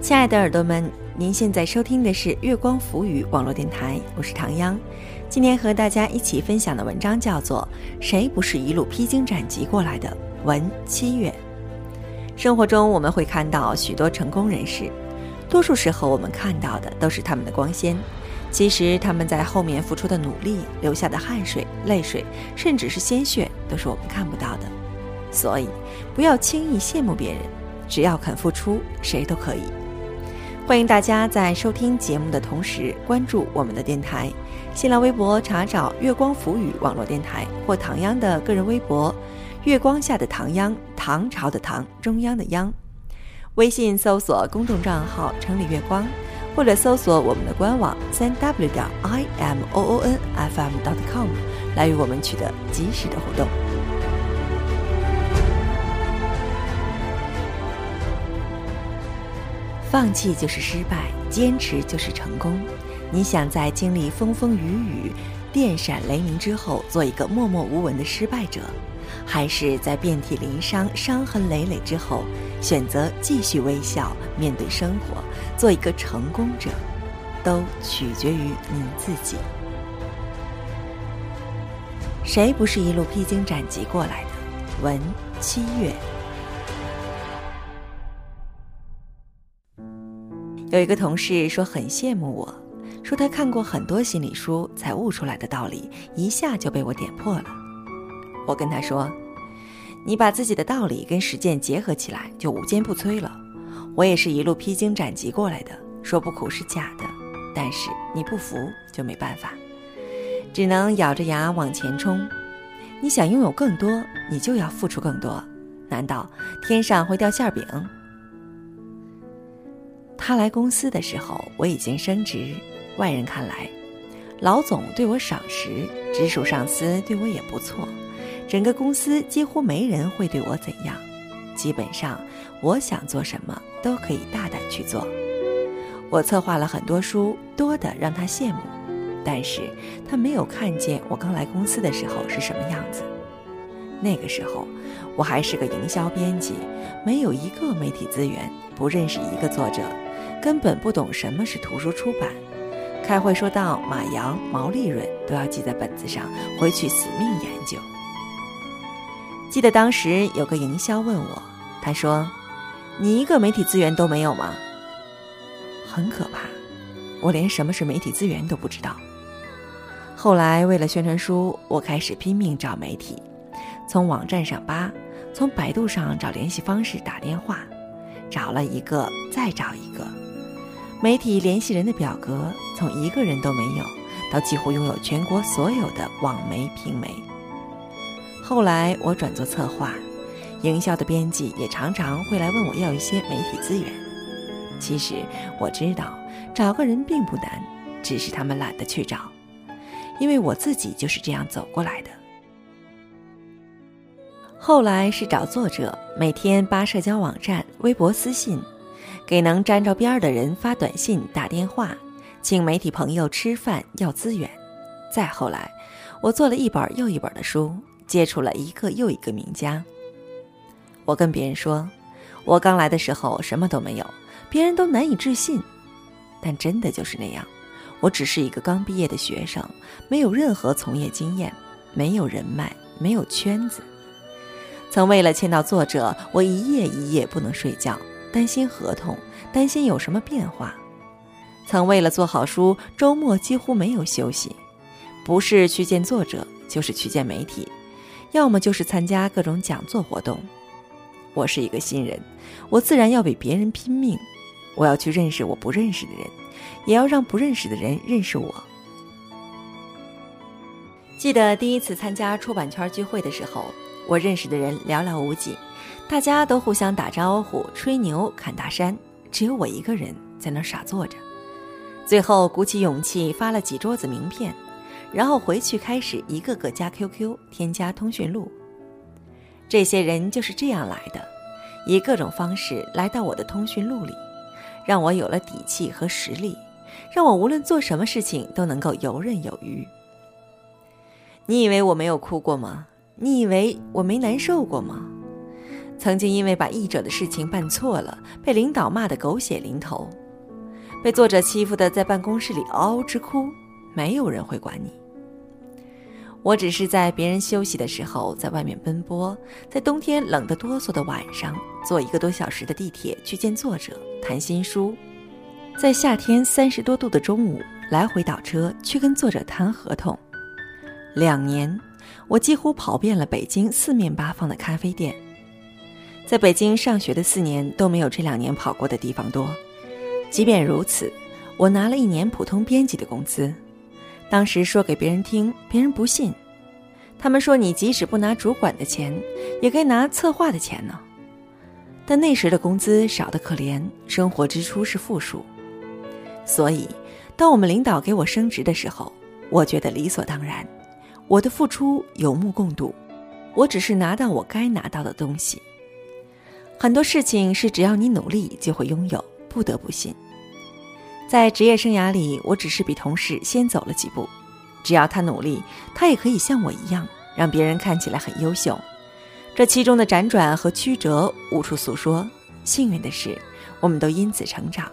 亲爱的耳朵们，您现在收听的是月光浮语网络电台，我是唐央。今天和大家一起分享的文章叫做《谁不是一路披荆斩棘过来的》，文七月。生活中我们会看到许多成功人士，多数时候我们看到的都是他们的光鲜，其实他们在后面付出的努力、流下的汗水、泪水，甚至是鲜血，都是我们看不到的。所以，不要轻易羡慕别人，只要肯付出，谁都可以。欢迎大家在收听节目的同时关注我们的电台，新浪微博查找“月光浮语”网络电台或唐央的个人微博“月光下的唐央”，唐朝的唐，中央的央。微信搜索公众账号“城里月光”，或者搜索我们的官网三 w 点 i m o o n f m dot com 来与我们取得及时的互动。放弃就是失败，坚持就是成功。你想在经历风风雨雨、电闪雷鸣之后，做一个默默无闻的失败者，还是在遍体鳞伤、伤痕累累之后，选择继续微笑面对生活，做一个成功者，都取决于你自己。谁不是一路披荆斩棘过来的？文七月。有一个同事说很羡慕我，说他看过很多心理书才悟出来的道理，一下就被我点破了。我跟他说：“你把自己的道理跟实践结合起来，就无坚不摧了。我也是一路披荆斩棘过来的，说不苦是假的。但是你不服就没办法，只能咬着牙往前冲。你想拥有更多，你就要付出更多。难道天上会掉馅饼？”他来公司的时候，我已经升职。外人看来，老总对我赏识，直属上司对我也不错，整个公司几乎没人会对我怎样。基本上，我想做什么都可以大胆去做。我策划了很多书，多的让他羡慕，但是他没有看见我刚来公司的时候是什么样子。那个时候，我还是个营销编辑，没有一个媒体资源，不认识一个作者。根本不懂什么是图书出版，开会说到马洋毛利润都要记在本子上，回去死命研究。记得当时有个营销问我，他说：“你一个媒体资源都没有吗？”很可怕，我连什么是媒体资源都不知道。后来为了宣传书，我开始拼命找媒体，从网站上扒，从百度上找联系方式打电话，找了一个再找一个。媒体联系人的表格，从一个人都没有，到几乎拥有全国所有的网媒、平媒。后来我转做策划，营销的编辑也常常会来问我要一些媒体资源。其实我知道，找个人并不难，只是他们懒得去找，因为我自己就是这样走过来的。后来是找作者，每天扒社交网站、微博私信。给能沾着边儿的人发短信、打电话，请媒体朋友吃饭要资源。再后来，我做了一本又一本的书，接触了一个又一个名家。我跟别人说，我刚来的时候什么都没有，别人都难以置信。但真的就是那样，我只是一个刚毕业的学生，没有任何从业经验，没有人脉，没有圈子。曾为了签到作者，我一夜一夜不能睡觉。担心合同，担心有什么变化。曾为了做好书，周末几乎没有休息，不是去见作者，就是去见媒体，要么就是参加各种讲座活动。我是一个新人，我自然要比别人拼命。我要去认识我不认识的人，也要让不认识的人认识我。记得第一次参加出版圈聚会的时候，我认识的人寥寥无几。大家都互相打招呼、吹牛、侃大山，只有我一个人在那傻坐着。最后鼓起勇气发了几桌子名片，然后回去开始一个个加 QQ、添加通讯录。这些人就是这样来的，以各种方式来到我的通讯录里，让我有了底气和实力，让我无论做什么事情都能够游刃有余。你以为我没有哭过吗？你以为我没难受过吗？曾经因为把译者的事情办错了，被领导骂得狗血淋头，被作者欺负的在办公室里嗷嗷直哭，没有人会管你。我只是在别人休息的时候，在外面奔波，在冬天冷得哆嗦的晚上，坐一个多小时的地铁去见作者谈新书，在夏天三十多度的中午来回倒车去跟作者谈合同。两年，我几乎跑遍了北京四面八方的咖啡店。在北京上学的四年都没有这两年跑过的地方多。即便如此，我拿了一年普通编辑的工资。当时说给别人听，别人不信。他们说你即使不拿主管的钱，也该拿策划的钱呢。但那时的工资少得可怜，生活支出是负数。所以，当我们领导给我升职的时候，我觉得理所当然。我的付出有目共睹，我只是拿到我该拿到的东西。很多事情是只要你努力就会拥有，不得不信。在职业生涯里，我只是比同事先走了几步。只要他努力，他也可以像我一样，让别人看起来很优秀。这其中的辗转和曲折无处诉说。幸运的是，我们都因此成长。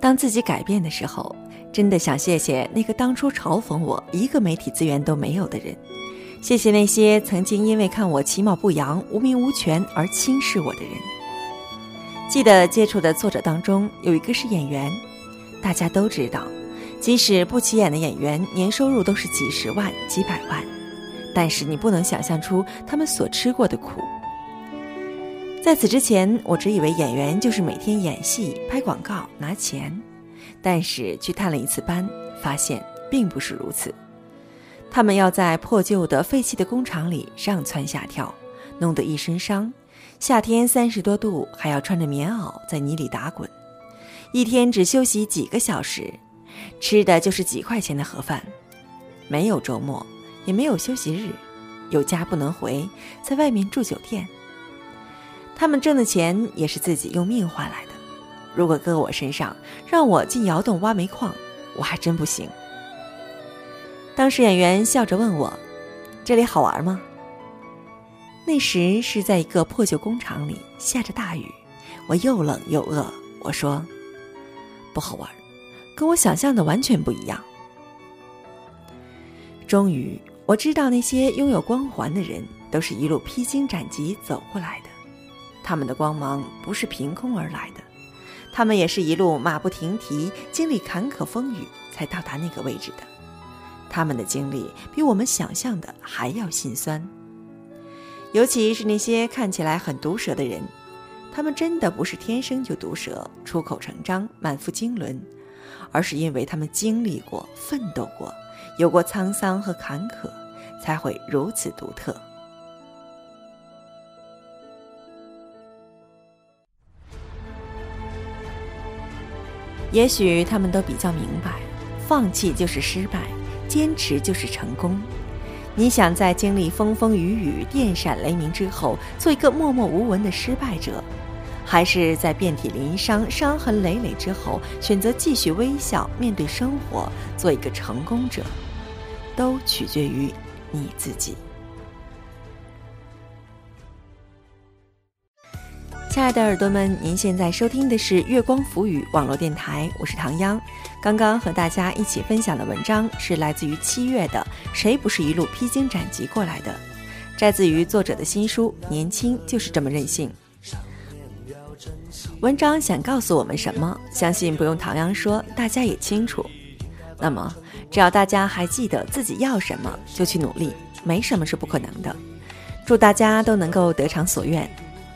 当自己改变的时候，真的想谢谢那个当初嘲讽我一个媒体资源都没有的人。谢谢那些曾经因为看我其貌不扬、无名无权而轻视我的人。记得接触的作者当中有一个是演员，大家都知道，即使不起眼的演员，年收入都是几十万、几百万，但是你不能想象出他们所吃过的苦。在此之前，我只以为演员就是每天演戏、拍广告拿钱，但是去探了一次班，发现并不是如此。他们要在破旧的废弃的工厂里上蹿下跳，弄得一身伤。夏天三十多度，还要穿着棉袄在泥里打滚，一天只休息几个小时，吃的就是几块钱的盒饭，没有周末，也没有休息日，有家不能回，在外面住酒店。他们挣的钱也是自己用命换来的，如果搁我身上，让我进窑洞挖煤矿，我还真不行。当时演员笑着问我：“这里好玩吗？”那时是在一个破旧工厂里，下着大雨，我又冷又饿。我说：“不好玩，跟我想象的完全不一样。”终于，我知道那些拥有光环的人，都是一路披荆斩棘走过来的。他们的光芒不是凭空而来的，他们也是一路马不停蹄，经历坎坷风雨，才到达那个位置的。他们的经历比我们想象的还要心酸，尤其是那些看起来很毒舌的人，他们真的不是天生就毒舌、出口成章、满腹经纶，而是因为他们经历过、奋斗过，有过沧桑和坎坷，才会如此独特。也许他们都比较明白，放弃就是失败。坚持就是成功。你想在经历风风雨雨、电闪雷鸣之后，做一个默默无闻的失败者，还是在遍体鳞伤、伤痕累累之后，选择继续微笑面对生活，做一个成功者，都取决于你自己。亲爱的耳朵们，您现在收听的是月光浮语网络电台，我是唐央。刚刚和大家一起分享的文章是来自于七月的《谁不是一路披荆斩棘过来的》，摘自于作者的新书《年轻就是这么任性》。文章想告诉我们什么？相信不用唐央说，大家也清楚。那么，只要大家还记得自己要什么，就去努力，没什么是不可能的。祝大家都能够得偿所愿。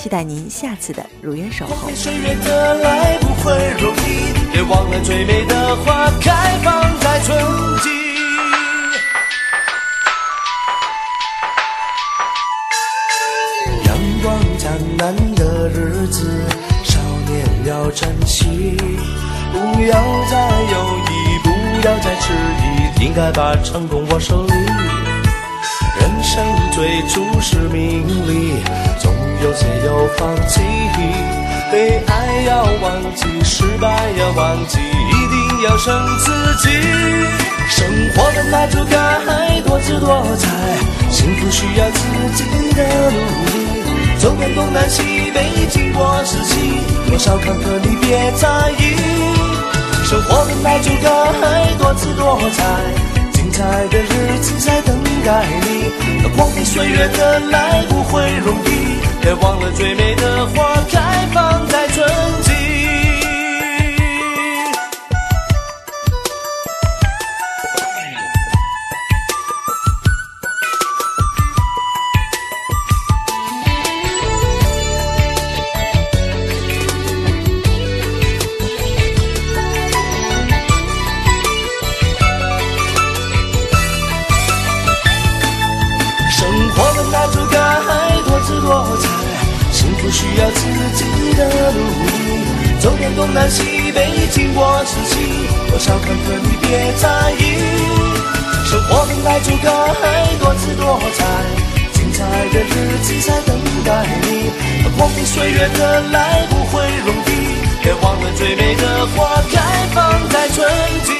期待您下次的如约守候。岁月的来不会容易别忘了最美的花开放在春季。阳光灿烂的日子，少年要珍惜。不要再犹豫，不要再迟疑，应该把成功握手里。人生最初是名利，总有些要放弃。被爱要忘记，失败要忘记，一定要胜自己。生活本来就该多姿多彩，幸福需要自己的努力。走遍东南西北，经过四季，多少坎坷你别在意。生活本来就该多姿多彩，精彩的日子在等待你。光阴岁月的来不会容易，别忘了最美的花开放在春活本来就该多姿多彩，幸福需要自己的努力。走遍东南西北，经过四季，多少坎坷你别在意。生活本来就该多姿多彩，精彩的日子在等待你。光阴岁月的来不会容易，别忘了最美的花开放在春季。